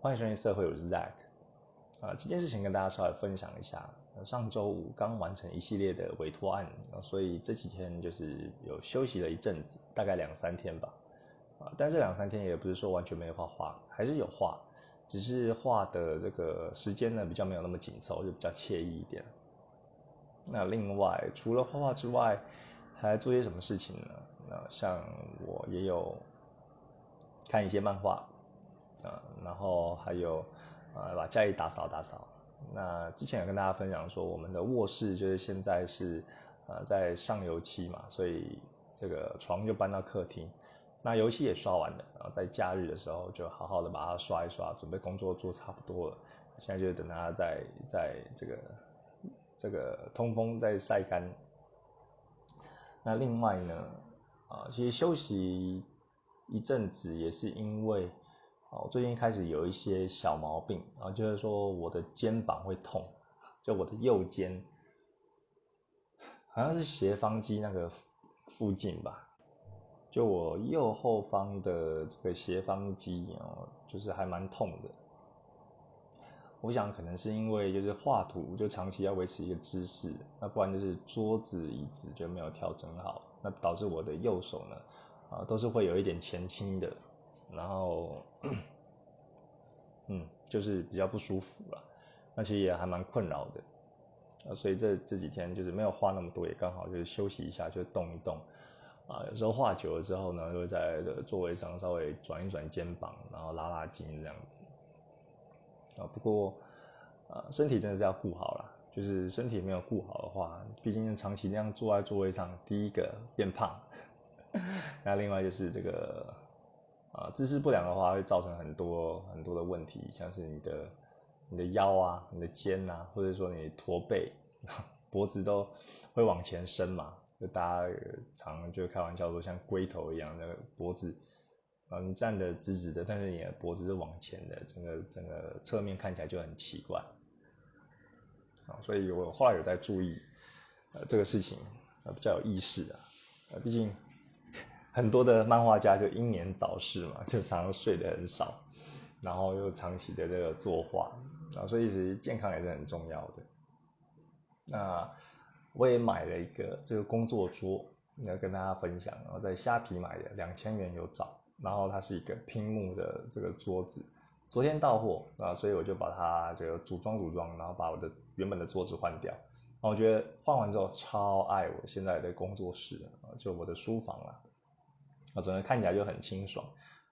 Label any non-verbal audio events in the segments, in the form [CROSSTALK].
欢迎收听社会，我是 Zack。啊，这件事情跟大家稍微分享一下。上周五刚完成一系列的委托案，所以这几天就是有休息了一阵子，大概两三天吧。啊，但这两三天也不是说完全没有画画，还是有画，只是画的这个时间呢比较没有那么紧凑，就比较惬意一点。那另外除了画画之外，还做些什么事情呢？那像我也有看一些漫画，啊，然后还有呃把家里打扫打扫。那之前有跟大家分享说，我们的卧室就是现在是呃在上油漆嘛，所以这个床就搬到客厅。那油漆也刷完了，然后在假日的时候就好好的把它刷一刷，准备工作做差不多了。现在就等它在在这个这个通风再晒干。那另外呢，啊，其实休息一阵子也是因为，哦，最近开始有一些小毛病，啊，就是说我的肩膀会痛，就我的右肩，好像是斜方肌那个附近吧，就我右后方的这个斜方肌哦，就是还蛮痛的。我想可能是因为就是画图就长期要维持一个姿势，那不然就是桌子椅子就没有调整好，那导致我的右手呢，啊都是会有一点前倾的，然后，嗯，就是比较不舒服了，那其实也还蛮困扰的，啊，所以这这几天就是没有画那么多，也刚好就是休息一下，就动一动，啊，有时候画久了之后呢，就会在座位上稍微转一转肩膀，然后拉拉筋这样子。啊，不过，啊，身体真的是要顾好了。就是身体没有顾好的话，毕竟长期那样坐在座位上，第一个变胖，[LAUGHS] 那另外就是这个，啊，姿势不良的话，会造成很多很多的问题，像是你的你的腰啊、你的肩啊，或者说你驼背，[LAUGHS] 脖子都会往前伸嘛。就大家常就开玩笑说，像龟头一样，那个脖子。啊，你站的直直的，但是你的脖子是往前的，整个整个侧面看起来就很奇怪。啊，所以我后来有在注意，呃，这个事情，呃，比较有意识啊。毕竟很多的漫画家就英年早逝嘛，[LAUGHS] 就常常睡得很少，然后又长期的这个作画，啊，所以其实健康也是很重要的。那我也买了一个这个工作桌，要跟大家分享，然后在虾皮买的，两千元有找。然后它是一个拼木的这个桌子，昨天到货啊，所以我就把它这个组装组装，然后把我的原本的桌子换掉。我觉得换完之后超爱我现在的工作室啊，就我的书房了，啊整个看起来就很清爽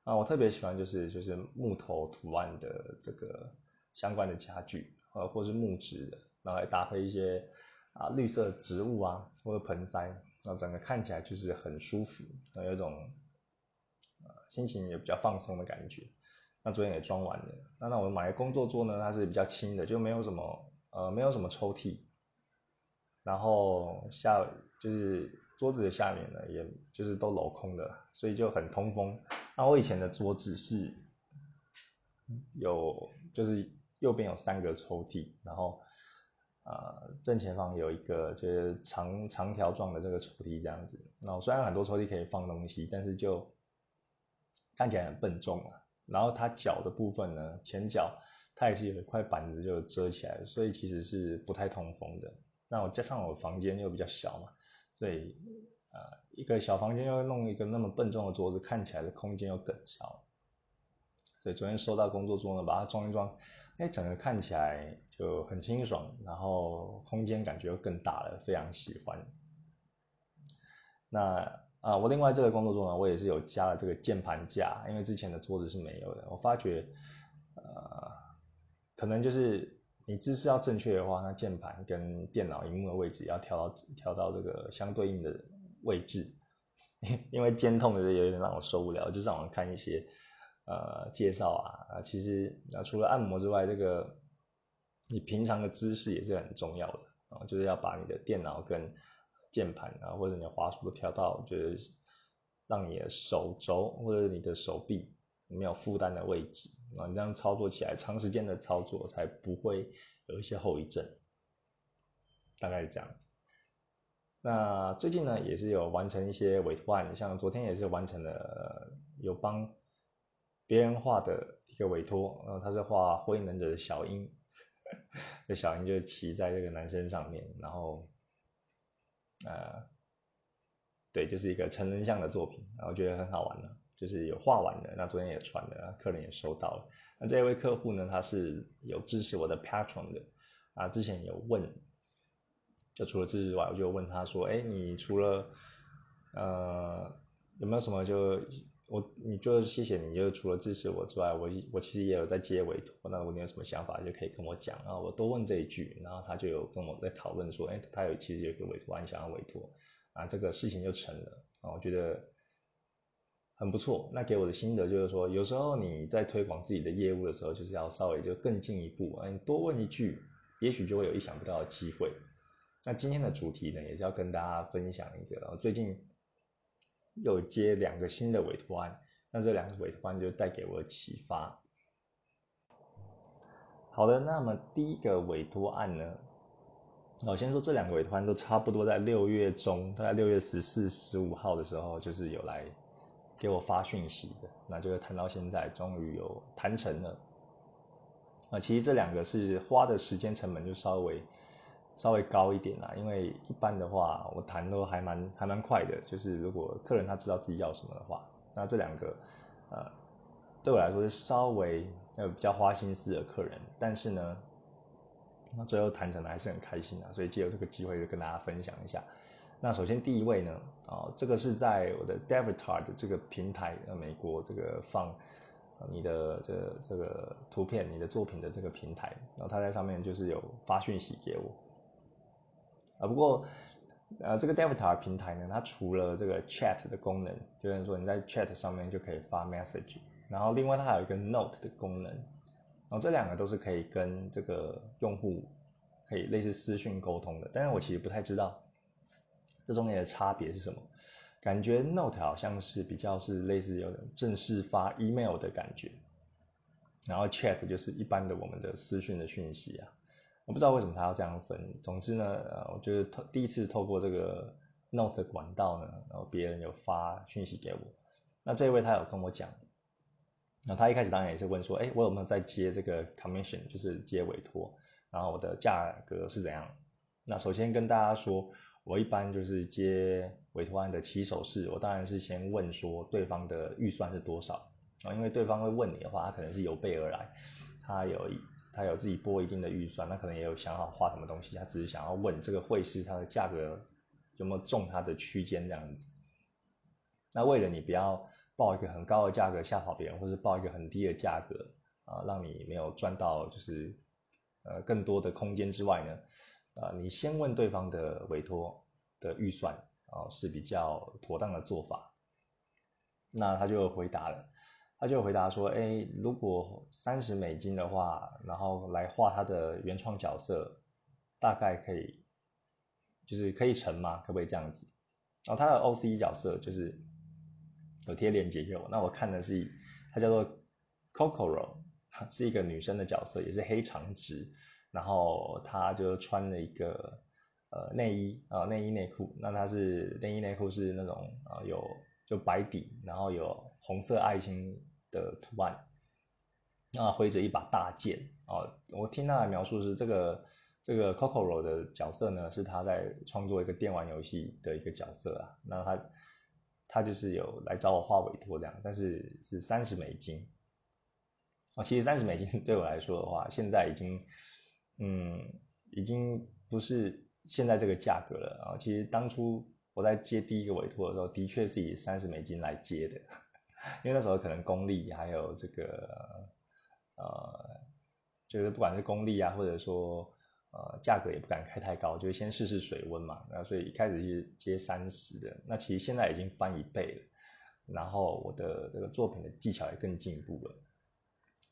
啊。我特别喜欢就是就是木头图案的这个相关的家具啊，或是木质的，然后来搭配一些啊绿色植物啊或者盆栽，那整个看起来就是很舒服，有一种。心情也比较放松的感觉，那昨天也装完了。那那我买的工作桌呢，它是比较轻的，就没有什么呃没有什么抽屉，然后下就是桌子的下面呢，也就是都镂空的，所以就很通风。那我以前的桌子是有就是右边有三个抽屉，然后呃正前方有一个就是长长条状的这个抽屉这样子。那虽然很多抽屉可以放东西，但是就看起来很笨重啊，然后它脚的部分呢，前脚它也是有一块板子就遮起来，所以其实是不太通风的。那我加上我房间又比较小嘛，所以呃一个小房间又弄一个那么笨重的桌子，看起来的空间又更小。所以昨天收到工作桌呢，把它装一装，哎，整个看起来就很清爽，然后空间感觉又更大了，非常喜欢。那。啊，我另外这个工作桌呢，我也是有加了这个键盘架，因为之前的桌子是没有的。我发觉，呃，可能就是你姿势要正确的话，那键盘跟电脑荧幕的位置要调到调到这个相对应的位置。因为肩痛的有点让我受不了，就上网看一些呃介绍啊，啊，其实啊除了按摩之外，这个你平常的姿势也是很重要的啊，就是要把你的电脑跟键盘啊，或者你的滑鼠都调到就是让你的手肘或者你的手臂没有负担的位置啊，你这样操作起来，长时间的操作才不会有一些后遗症。大概是这样子。那最近呢，也是有完成一些委托案，像昨天也是完成了有帮别人画的一个委托，然后他是画火影忍者的小樱，这 [LAUGHS] 小樱就骑在这个男生上面，然后，呃，对，就是一个成人像的作品，然后觉得很好玩了，就是有画完了，那昨天也传了，客人也收到了。那这位客户呢，他是有支持我的 Patron 的，啊，之前有问，就除了支持之外，我就问他说，哎，你除了，呃，有没有什么就？我你就谢谢你，就除了支持我之外，我我其实也有在接委托。那如果你有什么想法，就可以跟我讲啊。我多问这一句，然后他就有跟我在讨论说，哎，他有其实有个委托你想要委托，啊，这个事情就成了啊。我觉得很不错。那给我的心得就是说，有时候你在推广自己的业务的时候，就是要稍微就更进一步啊，你多问一句，也许就会有意想不到的机会。那今天的主题呢，也是要跟大家分享一个，然后最近。又接两个新的委托案，那这两个委托案就带给我启发。好的，那么第一个委托案呢，我先说这两个委托案都差不多在六月中，大概六月十四、十五号的时候，就是有来给我发讯息的，那就是谈到现在，终于有谈成了。啊，其实这两个是花的时间成本就稍微。稍微高一点啦，因为一般的话，我谈都还蛮还蛮快的。就是如果客人他知道自己要什么的话，那这两个，呃，对我来说是稍微呃比较花心思的客人。但是呢，那最后谈成了还是很开心的，所以借由这个机会就跟大家分享一下。那首先第一位呢，啊，这个是在我的 Devitar 的这个平台，呃，美国这个放你的这这个图片、你的作品的这个平台，然后他在上面就是有发讯息给我。啊，不过，呃，这个 Devitar 平台呢，它除了这个 Chat 的功能，就是说你在 Chat 上面就可以发 Message，然后另外它还有一个 Note 的功能，然后这两个都是可以跟这个用户可以类似私讯沟通的。但是我其实不太知道这中间的差别是什么，感觉 Note 好像是比较是类似有正式发 Email 的感觉，然后 Chat 就是一般的我们的私讯的讯息啊。我不知道为什么他要这样分。总之呢，呃，我觉得透第一次透过这个 Note 的管道呢，然后别人有发讯息给我。那这位他有跟我讲，那他一开始当然也是问说，哎，我有没有在接这个 commission，就是接委托，然后我的价格是怎样？那首先跟大家说，我一般就是接委托案的起手式，我当然是先问说对方的预算是多少啊，因为对方会问你的话，他可能是有备而来，他有。他有自己拨一定的预算，那可能也有想好画什么东西，他只是想要问这个会师他的价格有没有中他的区间这样子。那为了你不要报一个很高的价格吓跑别人，或是报一个很低的价格啊，让你没有赚到就是呃更多的空间之外呢，啊，你先问对方的委托的预算啊是比较妥当的做法。那他就回答了。他就回答说：“哎，如果三十美金的话，然后来画他的原创角色，大概可以，就是可以成吗？可不可以这样子？然后他的 O C 角色就是有贴链接给我，那我看的是他叫做 Coco Ro，是一个女生的角色，也是黑长直，然后他就穿了一个呃内衣啊内衣内裤，那他是内衣内裤是那种啊有就白底，然后有。”红色爱心的图案，那挥着一把大剑啊！我听他的描述是，这个这个 Coco 的角色呢，是他在创作一个电玩游戏的一个角色啊。那他他就是有来找我画委托这样，但是是三十美金哦。其实三十美金 [LAUGHS] 对我来说的话，现在已经嗯，已经不是现在这个价格了啊。其实当初我在接第一个委托的时候，的确是以三十美金来接的。[LAUGHS] 因为那时候可能功力还有这个，呃，就是不管是功力啊，或者说呃价格也不敢开太高，就先试试水温嘛。然后所以一开始是接三十的，那其实现在已经翻一倍了。然后我的这个作品的技巧也更进步了，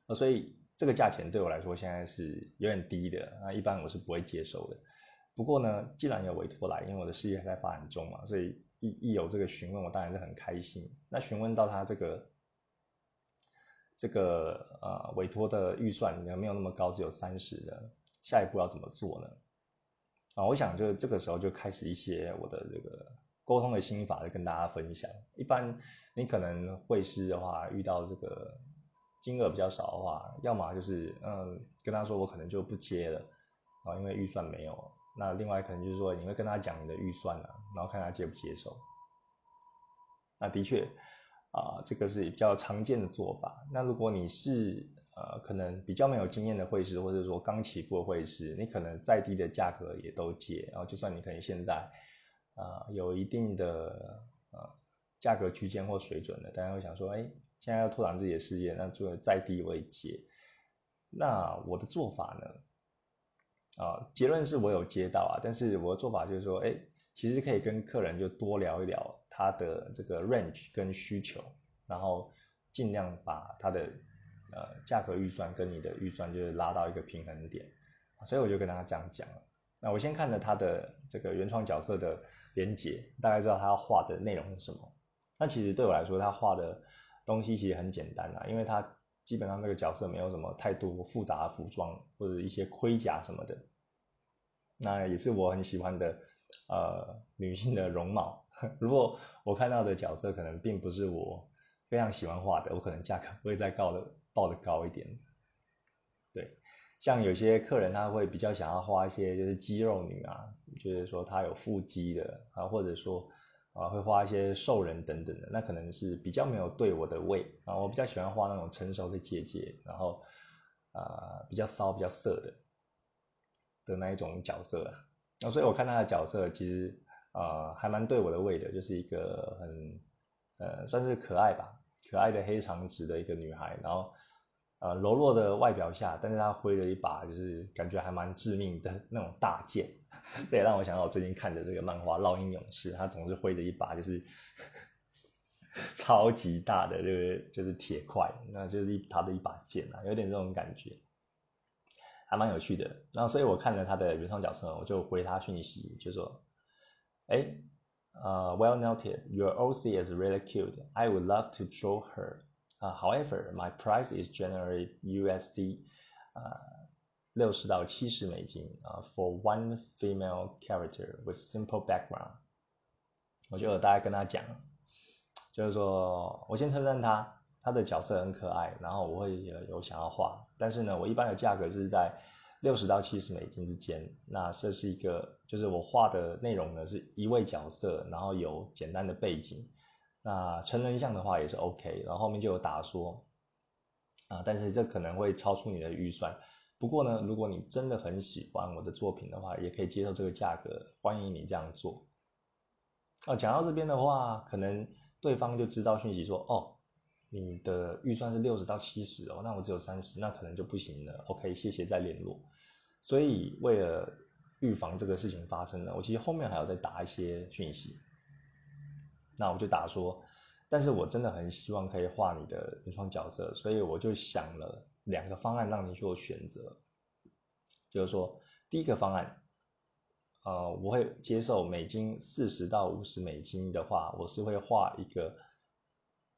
呃，所以这个价钱对我来说现在是有点低的，那一般我是不会接受的。不过呢，既然有委托来，因为我的事业还在发展中嘛，所以。一一有这个询问，我当然是很开心。那询问到他这个这个呃委托的预算有没有那么高，只有三十的，下一步要怎么做呢？啊，我想就这个时候就开始一些我的这个沟通的心法，就跟大家分享。一般你可能会师的话，遇到这个金额比较少的话，要么就是嗯跟他说我可能就不接了啊，因为预算没有。那另外可能就是说你会跟他讲你的预算啊，然后看他接不接受。那的确啊，这个是比较常见的做法。那如果你是呃可能比较没有经验的会师，或者说刚起步的会师，你可能再低的价格也都接。然后就算你可能现在啊有一定的呃价格区间或水准的，大家会想说，哎，现在要拓展自己的事业，那就再低我也接。那我的做法呢？啊，结论是我有接到啊，但是我的做法就是说，哎，其实可以跟客人就多聊一聊他的这个 range 跟需求，然后尽量把他的呃价格预算跟你的预算就是拉到一个平衡点，所以我就跟他这样讲了。那我先看了他的这个原创角色的连结，大概知道他要画的内容是什么。那其实对我来说，他画的东西其实很简单啊，因为他。基本上那个角色没有什么太多复杂的服装或者一些盔甲什么的，那也是我很喜欢的呃女性的容貌。[LAUGHS] 如果我看到的角色可能并不是我非常喜欢画的，我可能价格会再高的报的高一点。对，像有些客人他会比较想要画一些就是肌肉女啊，就是说她有腹肌的啊，或者说。啊，会画一些兽人等等的，那可能是比较没有对我的胃啊，我比较喜欢画那种成熟的姐姐，然后啊比较骚、比较色的的那一种角色啊，那所以我看他的角色其实啊还蛮对我的胃的，就是一个很呃算是可爱吧，可爱的黑长直的一个女孩，然后。呃，柔弱的外表下，但是他挥了一把，就是感觉还蛮致命的那种大剑。这也让我想到我最近看的这个漫画《烙印勇士》，他总是挥着一把就是 [LAUGHS] 超级大的，就是就是铁块，那就是一他的一把剑啊，有点这种感觉，还蛮有趣的。然后，所以我看了他的原创角色，我就回他讯息，就说：“哎，呃，Well noted, your OC is really cute. I would love to draw her.” However, my price is generally USD 啊六十到七十美金啊，for one female character with simple background。我就有大概跟他讲，就是说我先称赞他，他的角色很可爱，然后我会有想要画，但是呢，我一般的价格是在六十到七十美金之间。那这是一个，就是我画的内容呢是一位角色，然后有简单的背景。那成人像的话也是 OK，然后后面就有打说，啊，但是这可能会超出你的预算。不过呢，如果你真的很喜欢我的作品的话，也可以接受这个价格，欢迎你这样做。哦，讲到这边的话，可能对方就知道讯息说，哦，你的预算是六十到七十哦，那我只有三十，那可能就不行了。OK，谢谢再联络。所以为了预防这个事情发生呢，我其实后面还要再打一些讯息。那我就打说，但是我真的很希望可以画你的原创角色，所以我就想了两个方案让你做选择，就是说第一个方案，呃，我会接受美金四十到五十美金的话，我是会画一个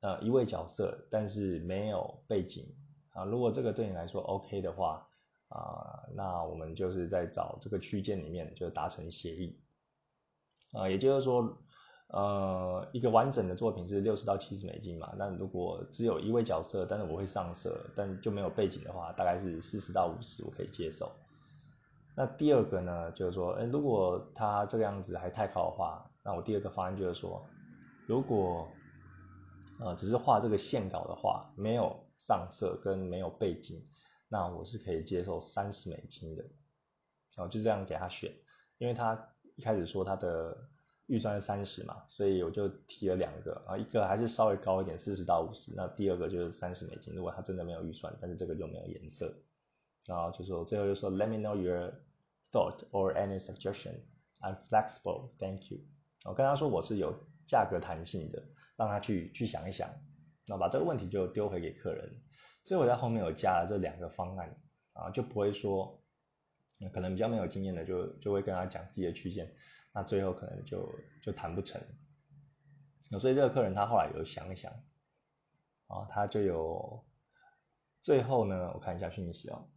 呃一位角色，但是没有背景啊。如果这个对你来说 OK 的话啊，那我们就是在找这个区间里面就达成协议啊，也就是说。呃，一个完整的作品是六十到七十美金嘛？那如果只有一位角色，但是我会上色，但就没有背景的话，大概是四十到五十，我可以接受。那第二个呢，就是说，哎，如果他这个样子还太高的话，那我第二个方案就是说，如果呃只是画这个线稿的话，没有上色跟没有背景，那我是可以接受三十美金的。然后就这样给他选，因为他一开始说他的。预算是三十嘛，所以我就提了两个啊，一个还是稍微高一点，四十到五十。那第二个就是三十美金。如果他真的没有预算，但是这个就没有颜色，然后就说最后就说 Let me know your thought or any suggestion. I'm flexible. Thank you. 我跟他说我是有价格弹性的，让他去去想一想，那把这个问题就丢回给客人。所以我在后面有加了这两个方案啊，就不会说可能比较没有经验的就就会跟他讲自己的区间。那最后可能就就谈不成，所以这个客人他后来有想一想，啊，他就有最后呢，我看一下讯息哦，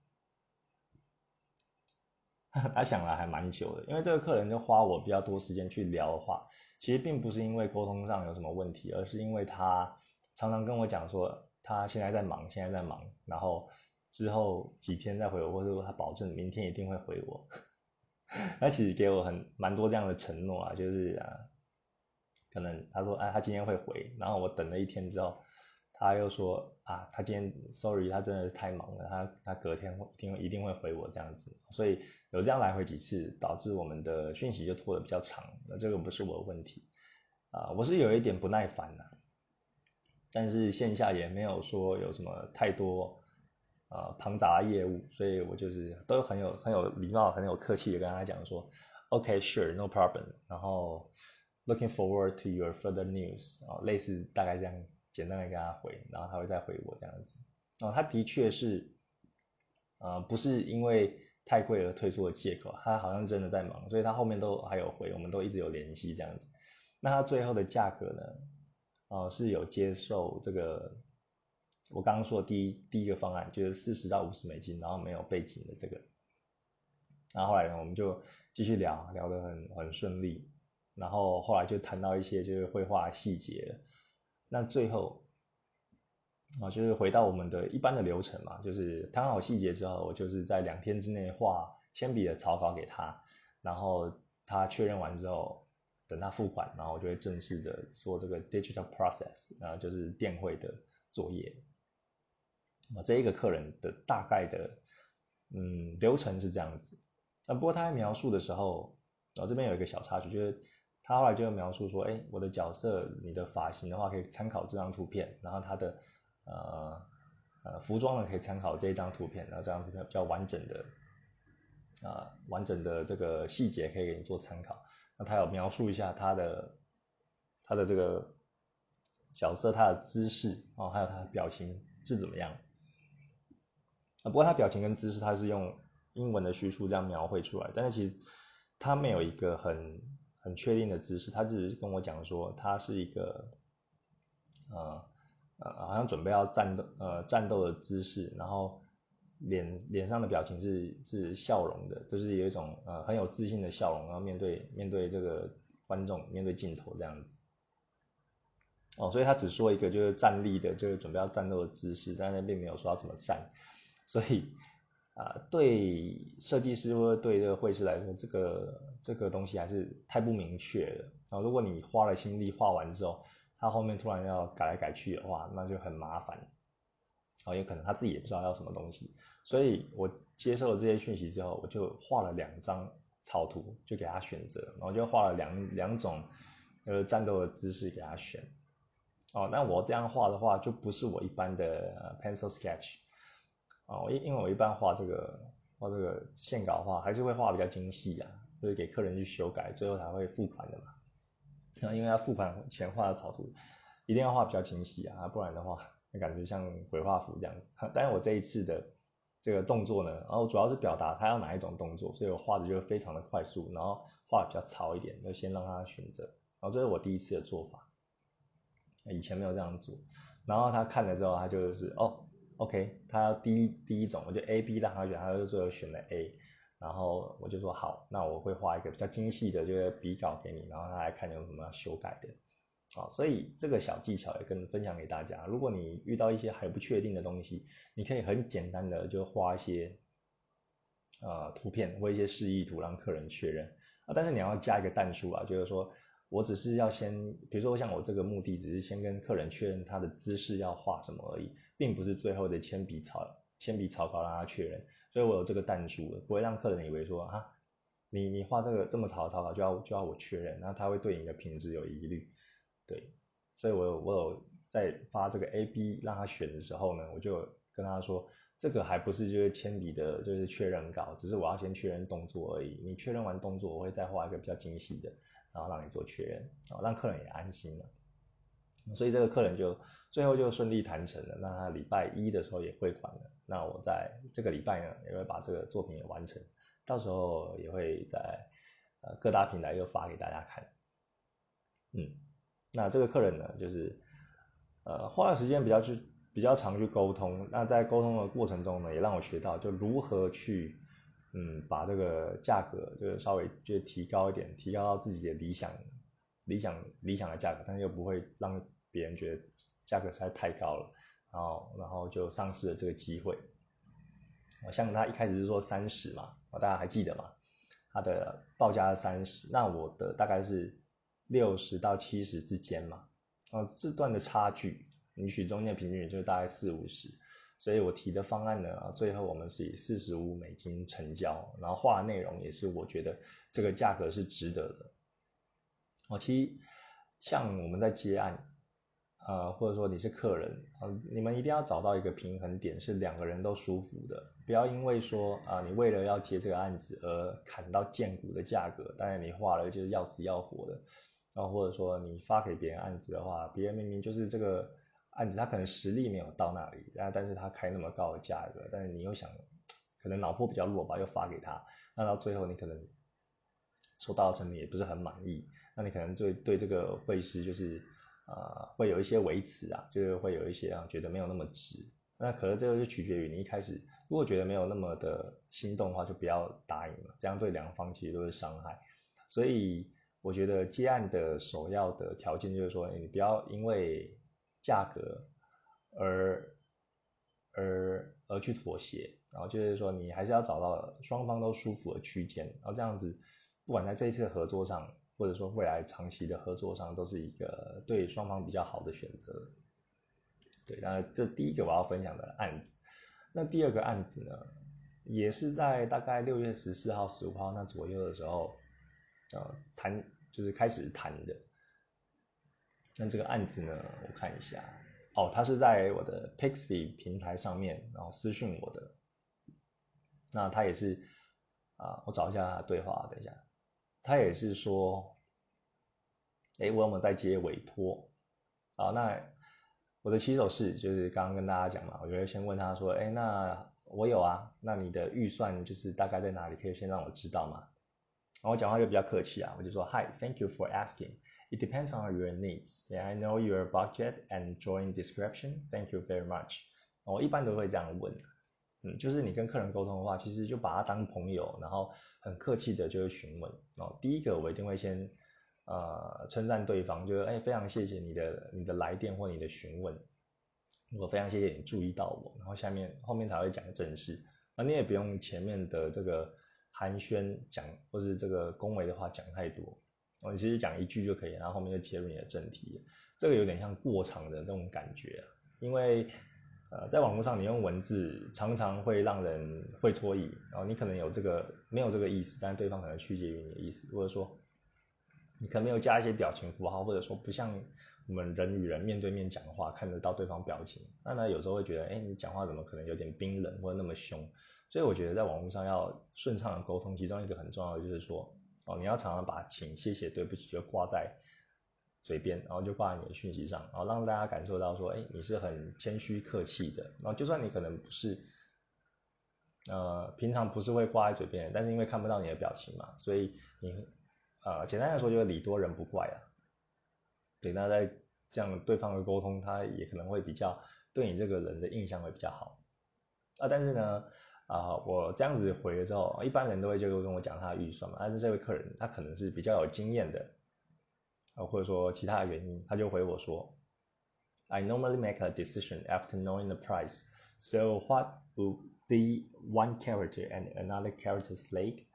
[LAUGHS] 他想了还蛮久的，因为这个客人就花我比较多时间去聊的话，其实并不是因为沟通上有什么问题，而是因为他常常跟我讲说，他现在在忙，现在在忙，然后之后几天再回我，或者说他保证明天一定会回我。[LAUGHS] 他其实给我很蛮多这样的承诺啊，就是啊，可能他说哎他今天会回，然后我等了一天之后，他又说啊他今天 sorry 他真的是太忙了，他他隔天会一定一定会回我这样子，所以有这样来回几次，导致我们的讯息就拖得比较长。那这个不是我的问题啊，我是有一点不耐烦的，但是线下也没有说有什么太多。呃，庞杂业务，所以我就是都很有很有礼貌、很有客气的跟他讲说，OK，Sure，No problem。然后，Looking forward to your further news。啊，类似大概这样简单的跟他回，然后他会再回我这样子。哦，他的确是，呃，不是因为太贵而退出的借口，他好像真的在忙，所以他后面都还有回，我们都一直有联系这样子。那他最后的价格呢？哦，是有接受这个。我刚刚说的第一第一个方案就是四十到五十美金，然后没有背景的这个，然后后来呢，我们就继续聊聊得很很顺利，然后后来就谈到一些就是绘画细节，那最后啊就是回到我们的一般的流程嘛，就是谈好细节之后，我就是在两天之内画铅笔的草稿给他，然后他确认完之后，等他付款，然后我就会正式的做这个 digital process，然后就是电绘的作业。啊，这一个客人的大概的嗯流程是这样子，那不过他在描述的时候，哦这边有一个小插曲，就是他后来就描述说，哎，我的角色你的发型的话可以参考这张图片，然后他的呃呃服装呢可以参考这一张图片，然后这张图片比较完整的啊完整的这个细节可以给你做参考。那他有描述一下他的他的这个角色他的姿势哦，还有他的表情是怎么样。啊，不过他表情跟姿势，他是用英文的叙述这样描绘出来，但是其实他没有一个很很确定的姿势，他只是跟我讲说他是一个，呃呃，好像准备要战斗呃战斗的姿势，然后脸脸上的表情是是笑容的，就是有一种呃很有自信的笑容，然后面对面对这个观众，面对镜头这样子。哦，所以他只说一个就是站立的，就是准备要战斗的姿势，但是并没有说要怎么站。所以，啊，对设计师或者对这个绘师来说，这个这个东西还是太不明确了。然后，如果你花了心力画完之后，他后面突然要改来改去的话，那就很麻烦。哦，也可能他自己也不知道要什么东西。所以我接受了这些讯息之后，我就画了两张草图，就给他选择，然后就画了两两种呃战斗的姿势给他选。哦，那我这样画的话，就不是我一般的 pencil sketch。哦，因因为我一般画这个画这个线稿的话，还是会画比较精细啊，就是给客人去修改，最后才会付款的嘛。那因为他付款前画的草图，一定要画比较精细啊，不然的话，那感觉像鬼画符这样子。[LAUGHS] 但是我这一次的这个动作呢，然后主要是表达他要哪一种动作，所以我画的就非常的快速，然后画的比较糙一点，就先让他选择。然后这是我第一次的做法，以前没有这样做。然后他看了之后，他就是哦。OK，他第一第一种，我就 A、B 让他选，他就最后选了 A，然后我就说好，那我会画一个比较精细的，就是笔稿给你，然后他来看有什么要修改的，好，所以这个小技巧也跟分享给大家。如果你遇到一些还不确定的东西，你可以很简单的就画一些呃图片或一些示意图让客人确认啊，但是你要加一个弹数啊，就是说我只是要先，比如说像我这个目的只是先跟客人确认他的姿势要画什么而已。并不是最后的铅笔草铅笔草稿让他确认，所以我有这个弹数，不会让客人以为说啊，你你画这个这么草的草稿就要就要我确认，那他会对你的品质有疑虑，对，所以我我有在发这个 A B 让他选的时候呢，我就跟他说，这个还不是就是铅笔的就是确认稿，只是我要先确认动作而已，你确认完动作，我会再画一个比较精细的，然后让你做确认，啊，让客人也安心了。所以这个客人就最后就顺利谈成了。那他礼拜一的时候也汇款了。那我在这个礼拜呢，也会把这个作品也完成，到时候也会在呃各大平台又发给大家看。嗯，那这个客人呢，就是呃花了时间比较去比较长去沟通。那在沟通的过程中呢，也让我学到就如何去嗯把这个价格就是稍微就提高一点，提高到自己的理想理想理想的价格，但是又不会让别人觉得价格实在太高了然后然后就丧失了这个机会。我像他一开始是说三十嘛，大家还记得吗？他的报价是三十，那我的大概是六十到七十之间嘛，哦，这段的差距，允许中间平均也就大概四五十，所以我提的方案呢，最后我们是以四十五美金成交，然后画的内容也是我觉得这个价格是值得的。哦，其实像我们在接案。呃，或者说你是客人，嗯，你们一定要找到一个平衡点，是两个人都舒服的，不要因为说啊，你为了要接这个案子而砍到见骨的价格，当然你画了就是要死要活的，然后或者说你发给别人案子的话，别人明明就是这个案子，他可能实力没有到那里，然后但是他开那么高的价格，但是你又想，可能脑波比较弱吧，又发给他，那到最后你可能收到的成品也不是很满意，那你可能对对这个会师就是。呃，会有一些维持啊，就是会有一些啊，觉得没有那么值。那可能这个就取决于你一开始，如果觉得没有那么的心动的话，就不要答应了，这样对两方其实都是伤害。所以我觉得接案的首要的条件就是说，你不要因为价格而而而去妥协，然后就是说你还是要找到双方都舒服的区间，然后这样子，不管在这一次合作上。或者说未来长期的合作上都是一个对双方比较好的选择。对，那这第一个我要分享的案子。那第二个案子呢，也是在大概六月十四号、十五号那左右的时候，呃，谈就是开始谈的。那这个案子呢，我看一下，哦，他是在我的 Pixie 平台上面，然后私讯我的。那他也是啊，我找一下他对话，等一下。他也是说，哎，我有没有在接委托？啊，那我的起手式就是刚刚跟大家讲嘛，我就会先问他说，哎，那我有啊，那你的预算就是大概在哪里？可以先让我知道吗？然后我讲话就比较客气啊，我就说，Hi，thank you for asking. It depends on your needs. Yeah, I know your budget and join description. Thank you very much. 我一般都会这样问。嗯，就是你跟客人沟通的话，其实就把他当朋友，然后很客气的就会询问哦。第一个我一定会先呃称赞对方，就是哎非常谢谢你的你的来电或你的询问，我非常谢谢你注意到我，然后下面后面才会讲正事。那你也不用前面的这个寒暄讲或是这个恭维的话讲太多，哦，其实讲一句就可以，然后后面就切入你的正题。这个有点像过场的那种感觉，因为。呃，在网络上你用文字常常会让人会错意，然后你可能有这个没有这个意思，但是对方可能曲解于你的意思，或者说你可能没有加一些表情符号，或者说不像我们人与人面对面讲话看得到对方表情，那呢有时候会觉得，哎，你讲话怎么可能有点冰冷或者那么凶？所以我觉得在网络上要顺畅的沟通，其中一个很重要的就是说，哦，你要常常把请、谢谢、对不起就挂在。嘴边，然后就挂在你的讯息上，然后让大家感受到说，哎，你是很谦虚客气的。然后就算你可能不是，呃，平常不是会挂在嘴边，但是因为看不到你的表情嘛，所以你，呃，简单来说就是礼多人不怪啊。对，那在这样对方的沟通，他也可能会比较对你这个人的印象会比较好。啊，但是呢，啊，我这样子回了之后，一般人都会就跟我讲他的预算嘛，但是这位客人他可能是比较有经验的。或者说其他的原因，他就回我说，I normally make a decision after knowing the price. So what would be one character and another character's like？”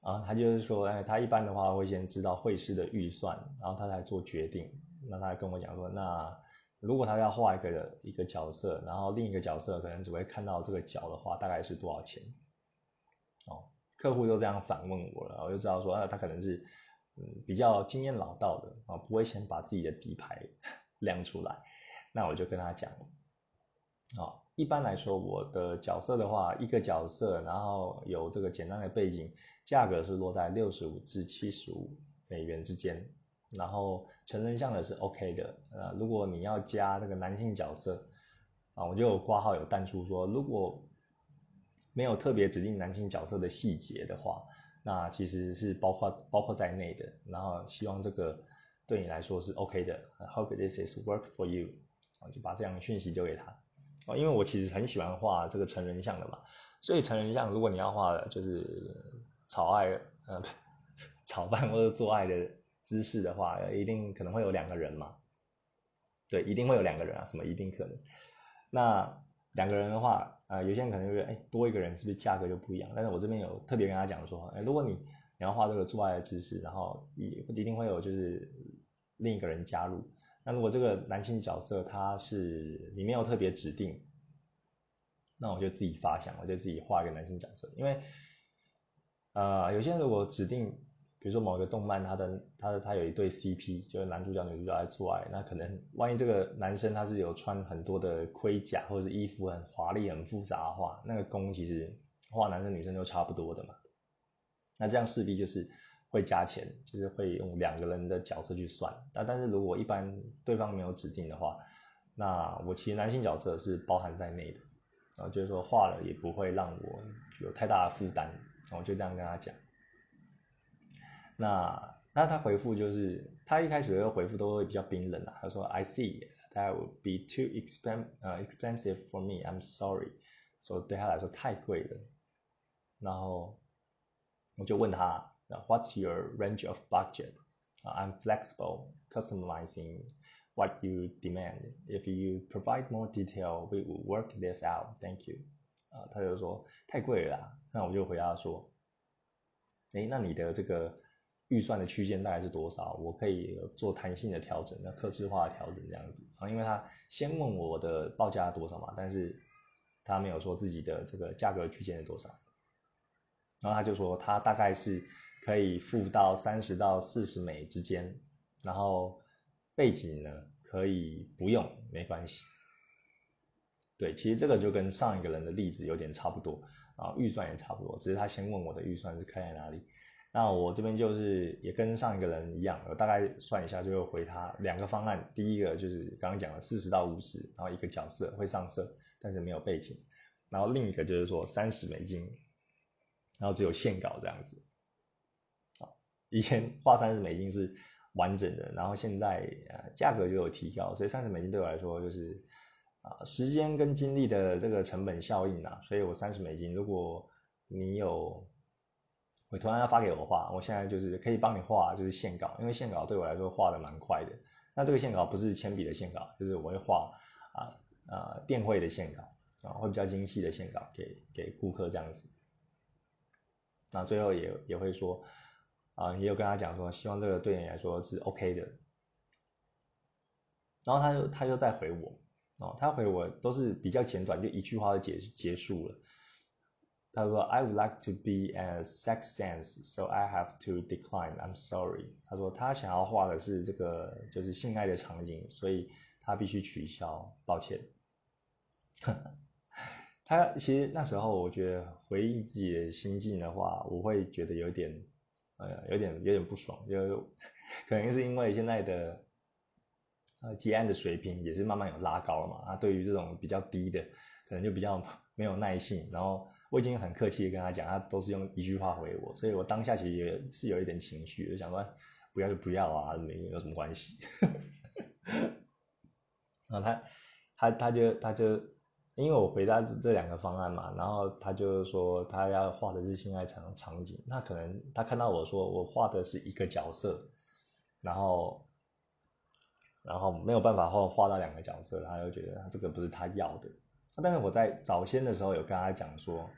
啊，他就是说，哎，他一般的话会先知道会师的预算，然后他才做决定。那他跟我讲说，那如果他要画一个一个角色，然后另一个角色可能只会看到这个角的话，大概是多少钱？哦，客户就这样反问我了，我就知道说，啊，他可能是。嗯，比较经验老道的啊，不会先把自己的底牌 [LAUGHS] 亮出来。那我就跟他讲，啊，一般来说，我的角色的话，一个角色，然后有这个简单的背景，价格是落在六十五至七十五美元之间。然后成人像的是 OK 的。呃，如果你要加这个男性角色，啊，我就挂号有弹出说，如果没有特别指定男性角色的细节的话。那其实是包括包括在内的，然后希望这个对你来说是 OK 的。Hope this is work for you，我，就把这样的讯息丢给他。哦，因为我其实很喜欢画这个成人像的嘛，所以成人像如果你要画就是炒爱，呃，[LAUGHS] 炒饭或者做爱的姿势的话，一定可能会有两个人嘛。对，一定会有两个人啊，什么一定可能。那两个人的话，呃，有些人可能觉得，哎，多一个人是不是价格就不一样？但是我这边有特别跟他讲说，哎，如果你你要画这个做爱的知识，然后一一定会有就是另一个人加入。那如果这个男性角色他是你没有特别指定，那我就自己发想，我就自己画一个男性角色，因为呃，有些人如果指定。比如说某一个动漫，它的它的它有一对 CP，就是男主角女主角在做爱，那可能万一这个男生他是有穿很多的盔甲或者是衣服很华丽很复杂的话，那个功其实画男生女生都差不多的嘛。那这样势必就是会加钱，就是会用两个人的角色去算。那但是如果一般对方没有指定的话，那我其实男性角色是包含在内的，然后就是说画了也不会让我有太大的负担，然后就这样跟他讲。那那他回复就是他一开始的回复都会比较冰冷啊，他说 I see that would be too expen 呃 expensive for me I'm sorry，说对他来说太贵了。然后我就问他，What's your range of budget？啊，I'm flexible, customizing what you demand. If you provide more detail, we will work this out. Thank you。啊，他就说太贵了，那我就回答说，哎，那你的这个。 预算的区间大概是多少？我可以做弹性的调整，那克制化的调整这样子啊，因为他先问我的报价多少嘛，但是他没有说自己的这个价格区间是多少，然后他就说他大概是可以付到三十到四十美之间，然后背景呢可以不用没关系。对，其实这个就跟上一个人的例子有点差不多啊，预算也差不多，只是他先问我的预算是开在哪里。那我这边就是也跟上一个人一样，我大概算一下，就回他两个方案。第一个就是刚刚讲的四十到五十，然后一个角色会上色，但是没有背景。然后另一个就是说三十美金，然后只有线稿这样子。以前画三十美金是完整的，然后现在呃价格就有提高，所以三十美金对我来说就是啊时间跟精力的这个成本效应啊，所以我三十美金，如果你有。委托人要发给我画，我现在就是可以帮你画，就是线稿，因为线稿对我来说画的蛮快的。那这个线稿不是铅笔的线稿，就是我会画啊啊电绘的线稿啊，会比较精细的线稿给给顾客这样子。那最后也也会说啊，也有跟他讲说，希望这个对你来说是 OK 的。然后他就他就再回我哦，他回我都是比较简短，就一句话就结结束了。他说：“I would like to be a sex sense, so I have to decline. I'm sorry。”他说他想要画的是这个就是性爱的场景，所以他必须取消，抱歉。[LAUGHS] 他其实那时候我觉得回忆自己的心境的话，我会觉得有点呃有点有点不爽，就可能是因为现在的呃结案的水平也是慢慢有拉高了嘛。他对于这种比较低的，可能就比较没有耐性，然后。我已经很客气的跟他讲，他都是用一句话回我，所以我当下其实也是有一点情绪，就想说不要就不要啊，没有什么关系。[LAUGHS] 然后他他他就他就因为我回答这两个方案嘛，然后他就说他要画的是性爱场场景，那可能他看到我说我画的是一个角色，然后然后没有办法画画到两个角色，他就觉得这个不是他要的。但是我在早先的时候有跟他讲说，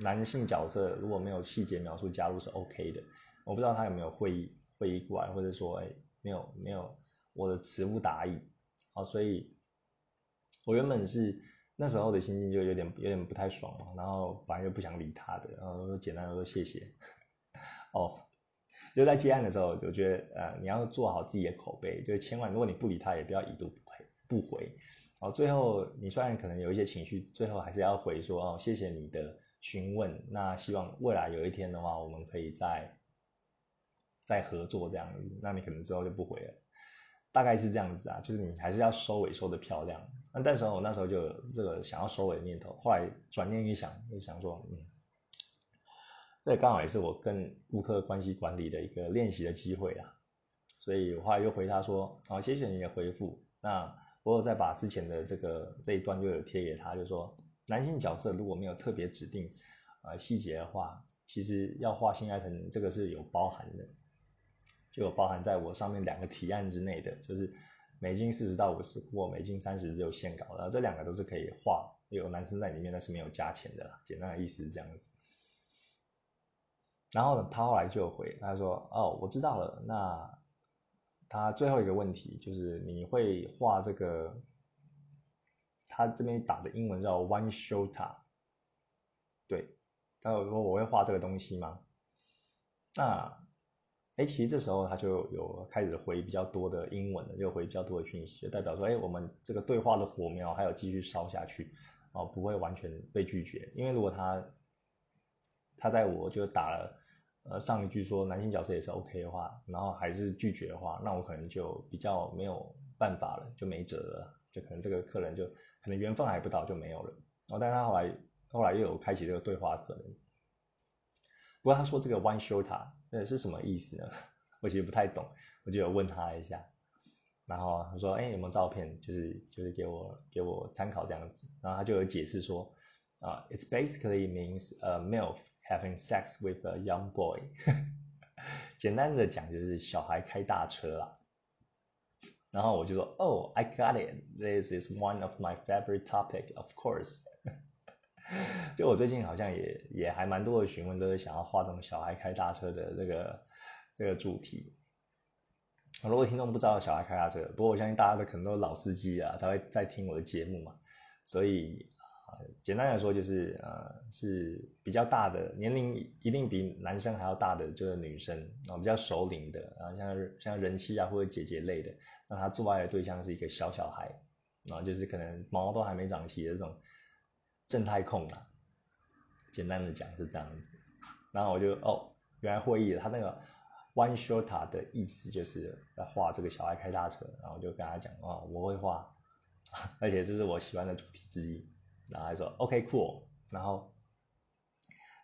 男性角色如果没有细节描述加入是 OK 的。我不知道他有没有会议会议过来，或者说哎没有没有我的词不达意，好，所以我原本是那时候的心情就有点有点不太爽嘛，然后反正就不想理他的，然后说简单的说谢谢。哦，就在接案的时候就觉得呃你要做好自己的口碑，就是千万如果你不理他也不要已读不回不回。哦，最后你虽然可能有一些情绪，最后还是要回说哦，谢谢你的询问。那希望未来有一天的话，我们可以再再合作这样子。那你可能之后就不回了，大概是这样子啊。就是你还是要收尾收的漂亮。那但是我那时候就有这个想要收尾的念头，后来转念一想，就想说，嗯，这刚好也是我跟顾客关系管理的一个练习的机会啊。所以我后来又回他说，好，谢谢你的回复。那我有再把之前的这个这一段就有贴给他，就说男性角色如果没有特别指定呃细节的话，其实要画性爱成这个是有包含的，就有包含在我上面两个提案之内的，就是美金四十到五十或美金三十只有现稿，然后这两个都是可以画，有男生在里面，但是没有加钱的啦。简单的意思是这样子。然后呢，他后来就回，他说：“哦，我知道了。那他最后一个问题就是你会画这个，他这边打的英文叫 one shot，对，他说我会画这个东西吗？那。”哎，其实这时候他就有开始回比较多的英文了，又回比较多的讯息，就代表说，哎，我们这个对话的火苗还有继续烧下去，哦，不会完全被拒绝。因为如果他他在我就打了呃上一句说男性角色也是 OK 的话，然后还是拒绝的话，那我可能就比较没有办法了，就没辙了，就可能这个客人就可能缘分还不到就没有了。哦，但他后来后来又有开启这个对话可能。不过他说这个 one shota 那是什么意思呢？[LAUGHS] 我其实不太懂，我就有问他一下，然后他说：“哎，有没有照片？就是就是给我给我参考这样子。”然后他就有解释说：“啊，it's basically means a male having sex with a young boy。[LAUGHS] ”简单的讲就是小孩开大车啦。然后我就说：“Oh, I got it. This is one of my favorite topic, of course.” [LAUGHS] 就我最近好像也也还蛮多的询问，都是想要画这种小孩开大车的这个这个主题。如果听众不知道小孩开大车，不过我相信大家都可能都是老司机啊，他会在听我的节目嘛。所以简单来说就是呃是比较大的年龄一定比男生还要大的就是女生啊，比较熟龄的啊，像像人妻啊或者姐姐类的，那他做爱的对象是一个小小孩，然后就是可能毛都还没长齐的这种。正太控啊，简单的讲是这样子，然后我就哦，原来会议他那个 one shot 的意思就是要画这个小孩开大车，然后我就跟他讲哦，我会画，[LAUGHS] 而且这是我喜欢的主题之一，然后他说 OK cool，然后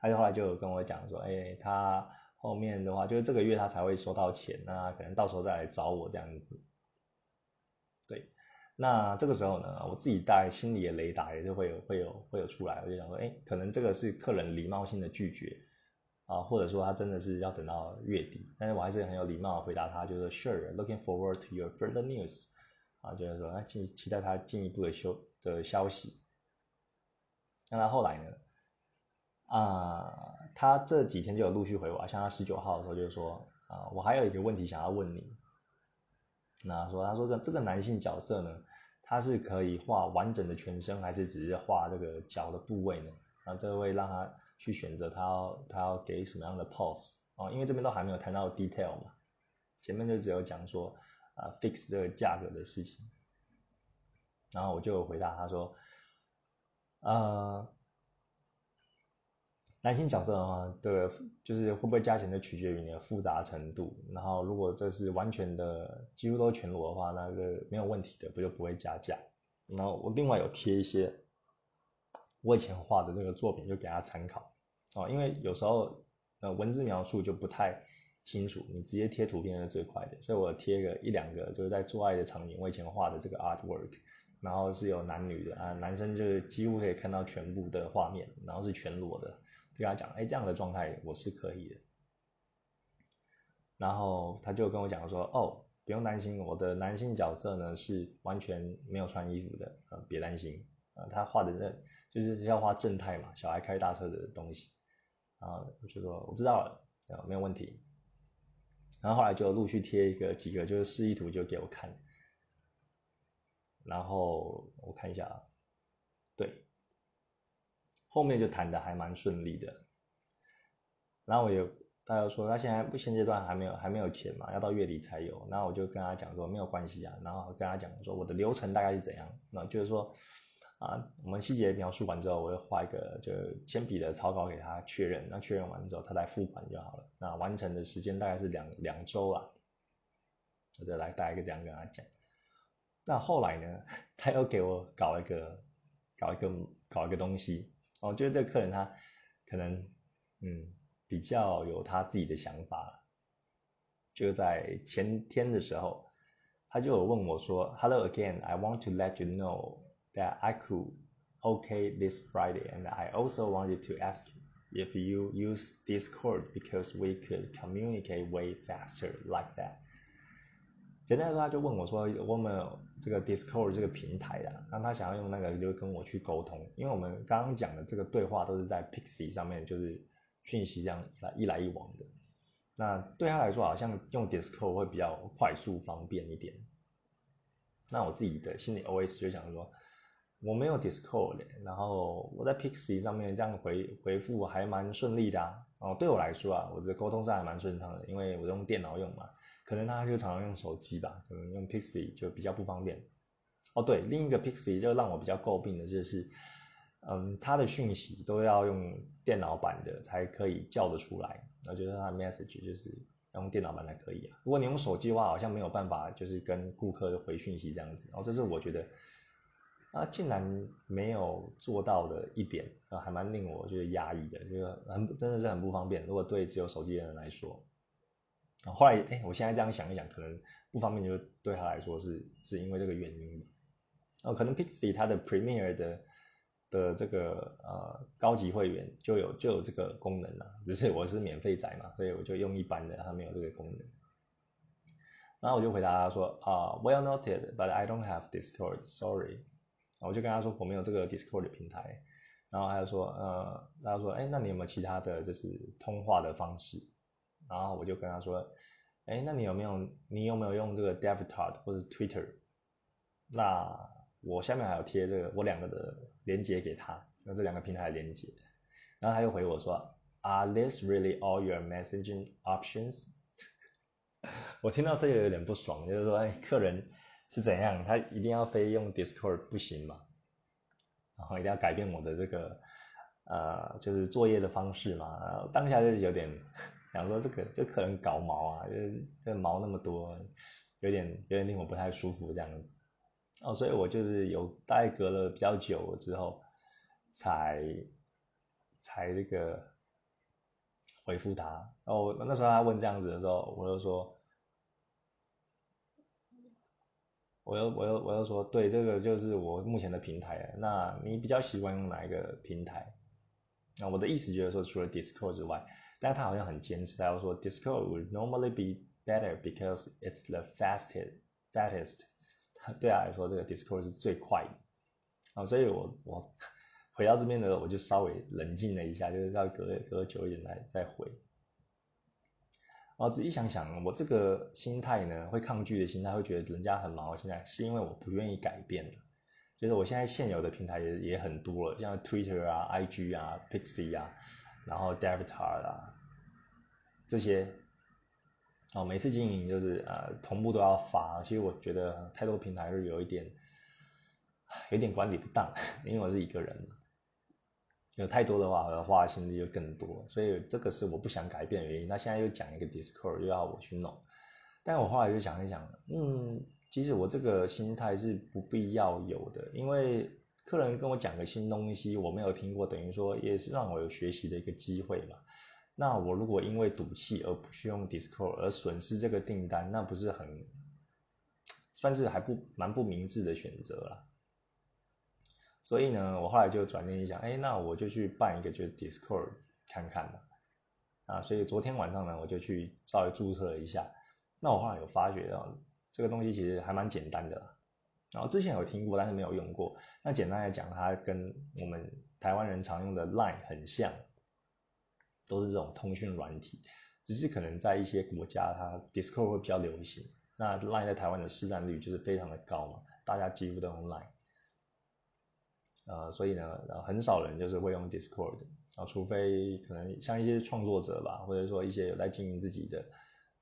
他就后来就跟我讲说，哎，他后面的话就是这个月他才会收到钱，那可能到时候再来找我这样子，对。那这个时候呢，我自己大概心里的雷达也是会有会有会有出来，我就想说，哎，可能这个是客人礼貌性的拒绝啊，或者说他真的是要等到月底，但是我还是很有礼貌的回答他，就是 Sure，looking forward to your further news，啊，就是说，那期期待他进一步的消的消息。那他后来呢，啊，他这几天就有陆续回我，像他十九号的时候就说，啊，我还有一个问题想要问你。那说，他说这这个男性角色呢，他是可以画完整的全身，还是只是画这个脚的部位呢？啊，这会让他去选择他要他要给什么样的 pose 哦，因为这边都还没有谈到 detail 嘛，前面就只有讲说啊 fix 这个价格的事情，然后我就回答他说，呃。男性角色的话，对，就是会不会加钱，就取决于你的复杂程度。然后，如果这是完全的，几乎都全裸的话，那个没有问题的，不就不会加价。然后我另外有贴一些我以前画的那个作品，就给他参考哦。因为有时候呃文字描述就不太清楚，你直接贴图片是最快的。所以我贴个一两个，就是在做爱的场景，我以前画的这个 artwork，然后是有男女的啊，男生就是几乎可以看到全部的画面，然后是全裸的。跟他讲，哎，这样的状态我是可以的。然后他就跟我讲说，哦，不用担心，我的男性角色呢是完全没有穿衣服的，呃，别担心，啊，他画的那就是要画正太嘛，小孩开大车的东西。然后我就说我知道了，没有问题。然后后来就陆续贴一个几个就是示意图就给我看，然后我看一下啊，对。后面就谈的还蛮顺利的，然后我有他又说他现在不现阶段还没有还没有钱嘛，要到月底才有。然后我就跟他讲说没有关系啊，然后跟他讲说我的流程大概是怎样，那就是说啊，我们细节描述完之后，我会画一个就铅笔的草稿给他确认，那确认完之后他再付款就好了。那完成的时间大概是两两周啊，我再来大概这样跟他讲。那后来呢，他又给我搞一个搞一个搞一个东西。我觉得这个客人他可能嗯比较有他自己的想法，就在前天的时候，他就有问我说：“Hello again, I want to let you know that I could OK this Friday, and I also wanted to ask if you use Discord because we could communicate way faster like that。” 简单来说，他就问我说，我们这个 Discord 这个平台啊，那他想要用那个就跟我去沟通，因为我们刚刚讲的这个对话都是在 Pixie 上面，就是讯息这样来一来一往的。那对他来说，好像用 Discord 会比较快速方便一点。那我自己的心里 OS 就想说，我没有 Discord，然后我在 Pixie 上面这样回回复还蛮顺利的啊。哦，对我来说啊，我的沟通上还蛮顺畅的，因为我用电脑用嘛。可能他就常常用手机吧，可能用 Pixie 就比较不方便。哦，对，另一个 Pixie 就让我比较诟病的就是，嗯，它的讯息都要用电脑版的才可以叫得出来。我觉得它 message 就是用电脑版才可以啊。如果你用手机的话，好像没有办法，就是跟顾客回讯息这样子。然后这是我觉得，啊，竟然没有做到的一点，啊，还蛮令我觉得压抑的，就是很真的是很不方便。如果对只有手机的人来说。后来，哎，我现在这样想一想，可能不方便，就对他来说是是因为这个原因。哦，可能 Pixie 它的 Premier 的的这个呃高级会员就有就有这个功能了，只是我是免费仔嘛，所以我就用一般的，它没有这个功能。然后我就回答他说啊，Well noted，but I don't have Discord，sorry。我就跟他说我没有这个 Discord 的平台。然后他就说，呃，他说，哎，那你有没有其他的就是通话的方式？然后我就跟他说：“哎，那你有没有你有没有用这个 Devotard 或者 Twitter？那我下面还有贴这个我两个的连接给他，那这两个平台的连接。然后他又回我说：Are this really all your messaging options？[LAUGHS] 我听到这个有点不爽，就是说，哎，客人是怎样？他一定要非用 Discord 不行吗？然后一定要改变我的这个呃，就是作业的方式嘛？当下就是有点。”想说这个这可能搞毛啊，就是这毛那么多，有点有点令我不太舒服这样子哦，所以我就是有大概隔了比较久之后，才才这个回复他。哦，那时候他问这样子的时候，我就说，我又我又我又说，对，这个就是我目前的平台。那你比较习惯用哪一个平台？那我的意思就是说，除了 Discord 之外。但他好像很坚持，他要说 Discord would normally be better because it's the fastest fastest。[LAUGHS] 对他来说，这个 Discord 是最快的啊，所以我我回到这边呢，我就稍微冷静了一下，就是要隔隔久一点来再回。然后仔细想想，我这个心态呢，会抗拒的心态，会觉得人家很忙，现在是因为我不愿意改变就是我现在现有的平台也也很多了，像 Twitter 啊、IG 啊、Pixie 啊，然后 Debitard 啊。这些哦，每次经营就是呃同步都要发，其实我觉得太多平台是有一点有点管理不当，[LAUGHS] 因为我是一个人，有太多的话，我要花的心力就更多，所以这个是我不想改变的原因。那现在又讲一个 Discord，又要我去弄，但我后来就想一想，嗯，其实我这个心态是不必要有的，因为客人跟我讲个新东西，我没有听过，等于说也是让我有学习的一个机会嘛。那我如果因为赌气而不去用 Discord 而损失这个订单，那不是很算是还不蛮不明智的选择了。所以呢，我后来就转念一想，哎，那我就去办一个就是 Discord 看看吧。啊，所以昨天晚上呢，我就去稍微注册了一下。那我后来有发觉到，这个东西其实还蛮简单的。然后之前有听过，但是没有用过。那简单来讲，它跟我们台湾人常用的 Line 很像。都是这种通讯软体，只是可能在一些国家，它 Discord 会比较流行。那 Line 在台湾的市占率就是非常的高嘛，大家几乎都用 Line。呃，所以呢，很少人就是会用 Discord 啊，除非可能像一些创作者吧，或者说一些有在经营自己的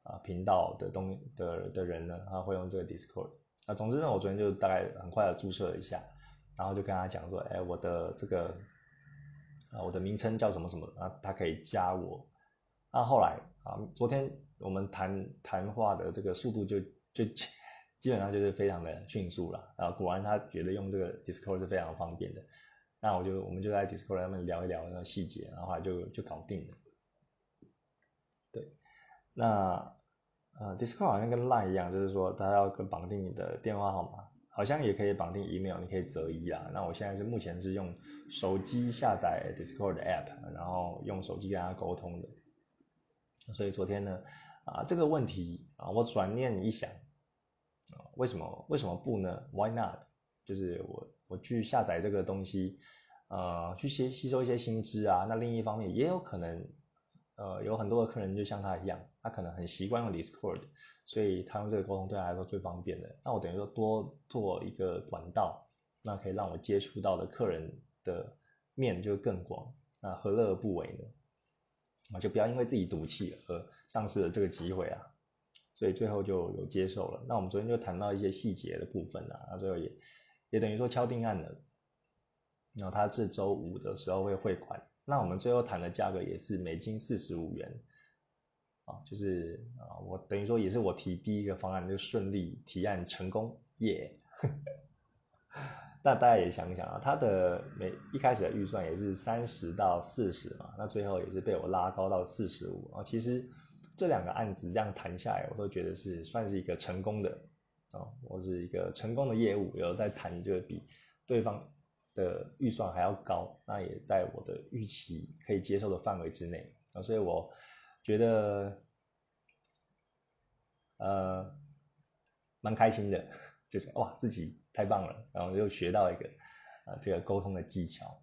啊频道的东的的人呢，他会用这个 Discord。啊，总之呢，我昨天就大概很快的注册了一下，然后就跟他讲说，哎，我的这个。啊，我的名称叫什么什么啊？他可以加我。那后来啊，昨天我们谈谈话的这个速度就就基本上就是非常的迅速了。啊，果然他觉得用这个 Discord 是非常方便的。那我就我们就在 Discord 上面聊一聊那个细节，然后就就搞定了。那呃，Discord 好像跟 Line 一样，就是说它要跟绑定你的电话号码。好像也可以绑定 email，你可以择一啊。那我现在是目前是用手机下载 Discord 的 app，然后用手机跟它沟通的。所以昨天呢，啊这个问题啊，我转念一想啊，为什么为什么不呢？Why not？就是我我去下载这个东西，呃，去吸吸收一些新知啊。那另一方面也有可能，呃，有很多的客人就像他一样，他可能很习惯用 Discord，所以他用这个沟通对他来说最方便的。那我等于说多做一个管道，那可以让我接触到的客人的面就更广，那何乐而不为呢？啊，就不要因为自己赌气而丧失了这个机会啊。所以最后就有接受了。那我们昨天就谈到一些细节的部分啊，那最后也也等于说敲定案了。然后他这周五的时候会汇款。那我们最后谈的价格也是美金四十五元，啊，就是啊，我等于说也是我提第一个方案就顺利提案成功，耶。[LAUGHS] 那大家也想一想啊，他的每一开始的预算也是三十到四十嘛，那最后也是被我拉高到四十五啊，其实。这两个案子这样谈下来，我都觉得是算是一个成功的啊，我是一个成功的业务，有在谈就比对方的预算还要高，那也在我的预期可以接受的范围之内啊，所以我觉得呃蛮开心的，就是哇自己太棒了，然后又学到一个啊这个沟通的技巧。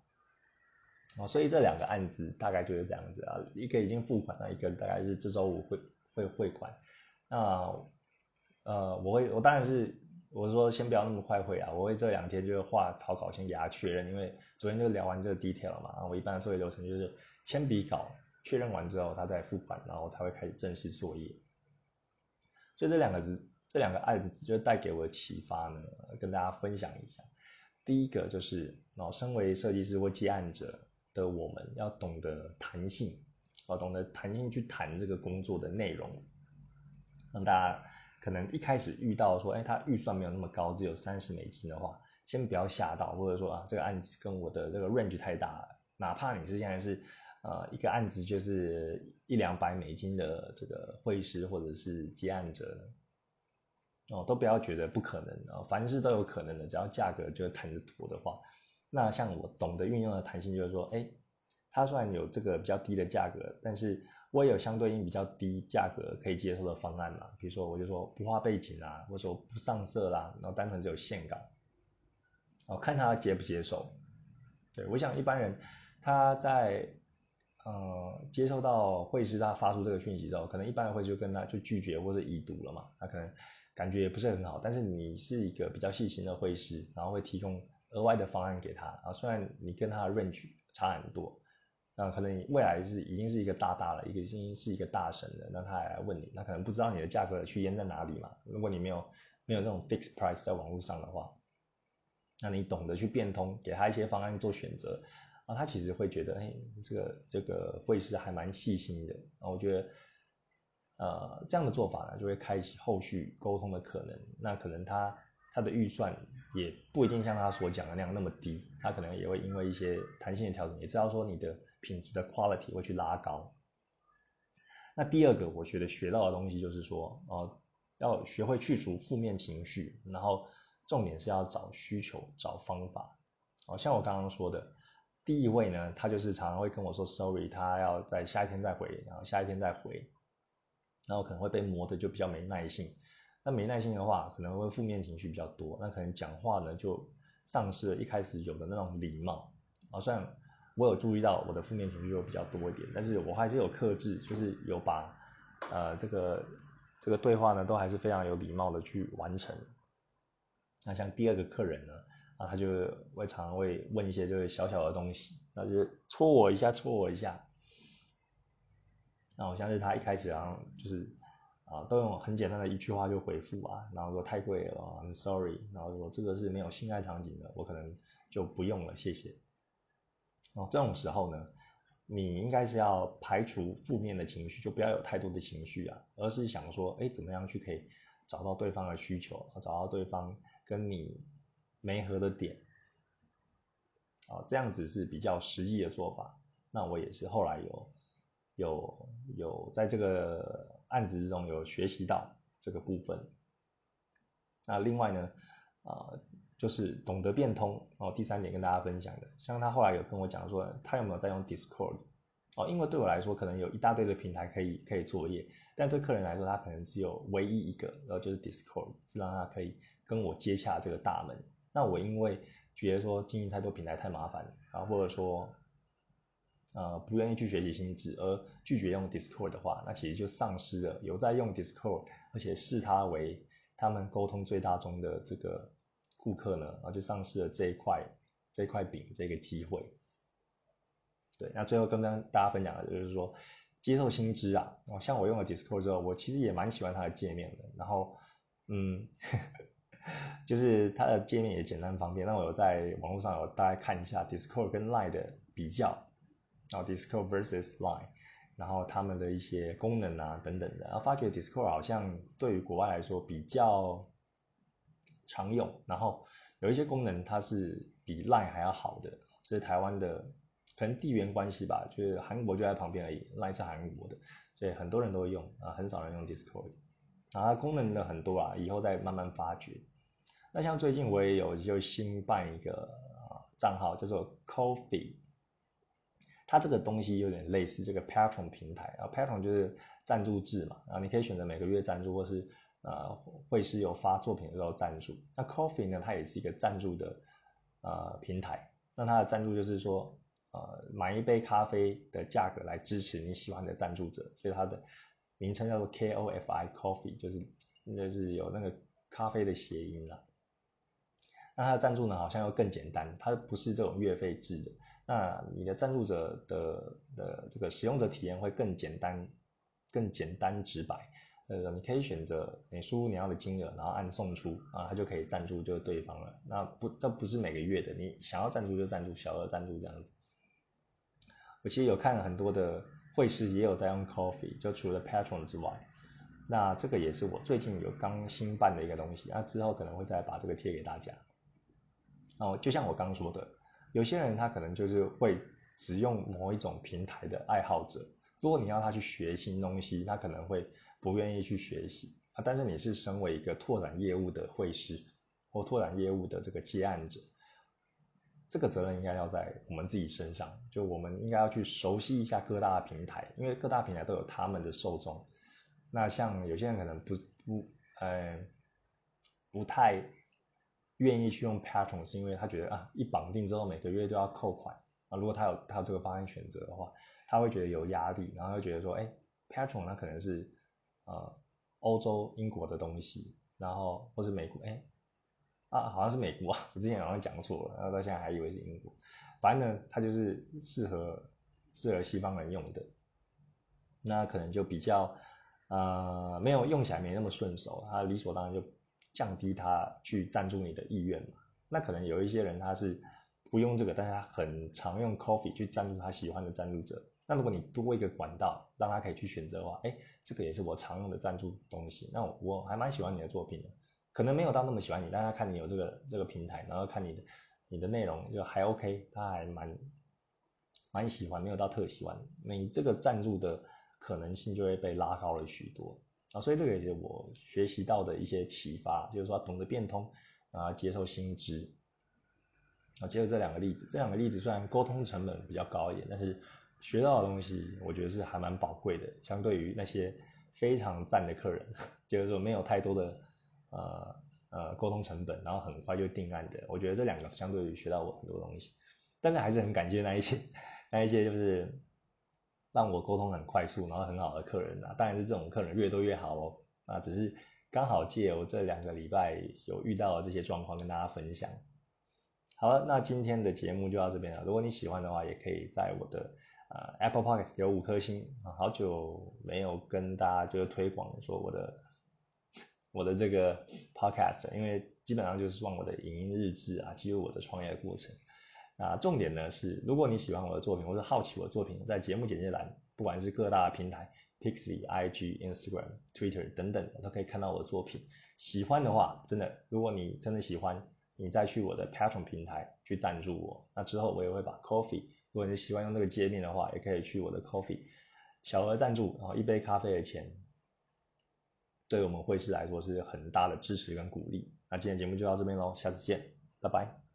哦，所以这两个案子大概就是这样子啊，一个已经付款了，一个大概是这周五会会汇款。那呃，我会我当然是我说先不要那么快汇啊，我会这两天就是画草稿先给他确认，因为昨天就聊完这个 detail 了嘛。我一般的作业流程就是铅笔稿确认完之后，他再付款，然后才会开始正式作业。所以这两个字这两个案子就带给我的启发呢，跟大家分享一下。第一个就是哦，身为设计师或接案者。的我们要懂得弹性，啊，懂得弹性去谈这个工作的内容，让大家可能一开始遇到说，哎，他预算没有那么高，只有三十美金的话，先不要吓到，或者说啊，这个案子跟我的这个 range 太大了，哪怕你是现在是呃一个案子就是一两百美金的这个会师或者是接案者，哦，都不要觉得不可能啊，凡事都有可能的，只要价格就谈得妥的话。那像我懂得运用的弹性，就是说，哎，他虽然有这个比较低的价格，但是我也有相对应比较低价格可以接受的方案嘛。比如说，我就说不画背景啊，或者说不上色啦，然后单纯只有线稿，哦，看他接不接受。对我想一般人他在呃接受到会师他发出这个讯息之后，可能一般人会就跟他就拒绝或者已读了嘛，他可能感觉也不是很好。但是你是一个比较细心的会师，然后会提供。额外的方案给他啊，虽然你跟他的 range 差很多，那可能未来是已经是一个大大了，一个已经是一个大神了，那他还来问你，那可能不知道你的价格区间在哪里嘛？如果你没有没有这种 fixed price 在网络上的话，那你懂得去变通，给他一些方案做选择啊，他其实会觉得，哎，这个这个会是还蛮细心的啊，我觉得，呃，这样的做法呢，就会开启后续沟通的可能，那可能他。他的预算也不一定像他所讲的那样那么低，他可能也会因为一些弹性的调整，也知道说你的品质的 quality 会去拉高。那第二个我觉得学到的东西就是说，哦，要学会去除负面情绪，然后重点是要找需求、找方法。哦，像我刚刚说的，第一位呢，他就是常常会跟我说 sorry，他要在下一天再回，然后下一天再回，然后可能会被磨的就比较没耐性。那没耐心的话，可能会负面情绪比较多，那可能讲话呢就丧失了一开始有的那种礼貌啊。虽然我有注意到我的负面情绪又比较多一点，但是我还是有克制，就是有把呃这个这个对话呢都还是非常有礼貌的去完成。那像第二个客人呢，啊他就会常常会问一些就是小小的东西，那就戳我一下，戳我一下。那我相信他一开始好像就是。啊，都用很简单的一句话就回复啊，然后说太贵了，I'm sorry，然后说这个是没有性爱场景的，我可能就不用了，谢谢。哦，这种时候呢，你应该是要排除负面的情绪，就不要有太多的情绪啊，而是想说，哎，怎么样去可以找到对方的需求，找到对方跟你没合的点，啊，这样子是比较实际的做法。那我也是后来有有有在这个。案子之中有学习到这个部分，那另外呢，啊，就是懂得变通哦。第三点跟大家分享的，像他后来有跟我讲说，他有没有在用 Discord 哦，因为对我来说，可能有一大堆的平台可以可以作业，但对客人来说，他可能只有唯一一个，然后就是 Discord，是让他可以跟我接洽这个大门。那我因为觉得说经营太多平台太麻烦，然后或者说，呃，不愿意去学习新知而拒绝用 Discord 的话，那其实就丧失了有在用 Discord，而且视它为他们沟通最大宗的这个顾客呢，然后就丧失了这一块这块饼这个机会。对，那最后跟跟大家分享的就是说，接受新知啊，哦，像我用了 Discord 之后，我其实也蛮喜欢它的界面的。然后，嗯，[LAUGHS] 就是它的界面也简单方便。那我有在网络上有大概看一下 Discord 跟 Line 的比较，然后 Discord versus Line，然后他们的一些功能啊等等的，然后发觉 Discord 好像对于国外来说比较常用，然后有一些功能它是比 Line 还要好的，这是台湾的。可能地缘关系吧，就是韩国就在旁边而已，Line 是韩国的，所以很多人都会用啊，很少人用 Discord。然后功能的很多啊，以后再慢慢发掘。那像最近我也有就新办一个啊账号，叫做 Coffee。它这个东西有点类似这个 Patron 平台啊，Patron 就是赞助制嘛，然后你可以选择每个月赞助，或是呃会是有发作品的时候赞助。那 Coffee 呢，它也是一个赞助的呃平台，那它的赞助就是说。呃，买一杯咖啡的价格来支持你喜欢的赞助者，所以它的名称叫做 K O F I Coffee，就是就是有那个咖啡的谐音啦。那它的赞助呢，好像又更简单，它不是这种月费制的。那你的赞助者的的这个使用者体验会更简单，更简单直白。呃，你可以选择你输入你要的金额，然后按送出啊，它就可以赞助就是对方了。那不，这不是每个月的，你想要赞助就赞助，小额赞助这样子。我其实有看很多的会师，也有在用 Coffee，就除了 Patron 之外，那这个也是我最近有刚新办的一个东西，那之后可能会再把这个贴给大家。哦，就像我刚说的，有些人他可能就是会只用某一种平台的爱好者，如果你要他去学新东西，他可能会不愿意去学习啊。但是你是身为一个拓展业务的会师或拓展业务的这个接案者。这个责任应该要在我们自己身上，就我们应该要去熟悉一下各大平台，因为各大平台都有他们的受众。那像有些人可能不不呃不太愿意去用 Patron，是因为他觉得啊一绑定之后每个月都要扣款啊，如果他有他有这个方案选择的话，他会觉得有压力，然后又觉得说，哎，Patron 那可能是呃欧洲英国的东西，然后或是美国，哎。啊，好像是美国啊，[LAUGHS] 我之前好像讲错了，然后到现在还以为是英国。反正呢，它就是适合适合西方人用的，那可能就比较呃没有用起来没那么顺手，它理所当然就降低他去赞助你的意愿嘛。那可能有一些人他是不用这个，但是他很常用 Coffee 去赞助他喜欢的赞助者。那如果你多一个管道让他可以去选择的话，哎，这个也是我常用的赞助东西。那我还蛮喜欢你的作品的。可能没有到那么喜欢你，但他看你有这个这个平台，然后看你的你的内容就还 OK，他还蛮蛮喜欢，没有到特喜欢，你这个赞助的可能性就会被拉高了许多啊，所以这个也是我学习到的一些启发，就是说懂得变通啊，接受新知啊，接着这两个例子，这两个例子虽然沟通成本比较高一点，但是学到的东西我觉得是还蛮宝贵的，相对于那些非常赞的客人，[LAUGHS] 就是说没有太多的。呃呃，沟通成本，然后很快就定案的，我觉得这两个相对于学到我很多东西，但是还是很感谢那一些 [LAUGHS] 那一些就是让我沟通很快速，然后很好的客人啊，当然是这种客人越多越好哦，啊，只是刚好借由这两个礼拜有遇到的这些状况跟大家分享。好了，那今天的节目就到这边了，如果你喜欢的话，也可以在我的呃 Apple Podcast 有五颗星啊，好久没有跟大家就是推广说我的。我的这个 podcast，因为基本上就是放我的影音日志啊，记录我的创业过程。那重点呢是，如果你喜欢我的作品，或者好奇我的作品，在节目简介栏，不管是各大平台，Pixly、IG、Instagram、Twitter 等等，都可以看到我的作品。喜欢的话，真的，如果你真的喜欢，你再去我的 Patron 平台去赞助我。那之后我也会把 Coffee，如果你喜欢用这个界面的话，也可以去我的 Coffee 小额赞助，然后一杯咖啡的钱。对我们会师来说是很大的支持跟鼓励。那今天节目就到这边喽，下次见，拜拜。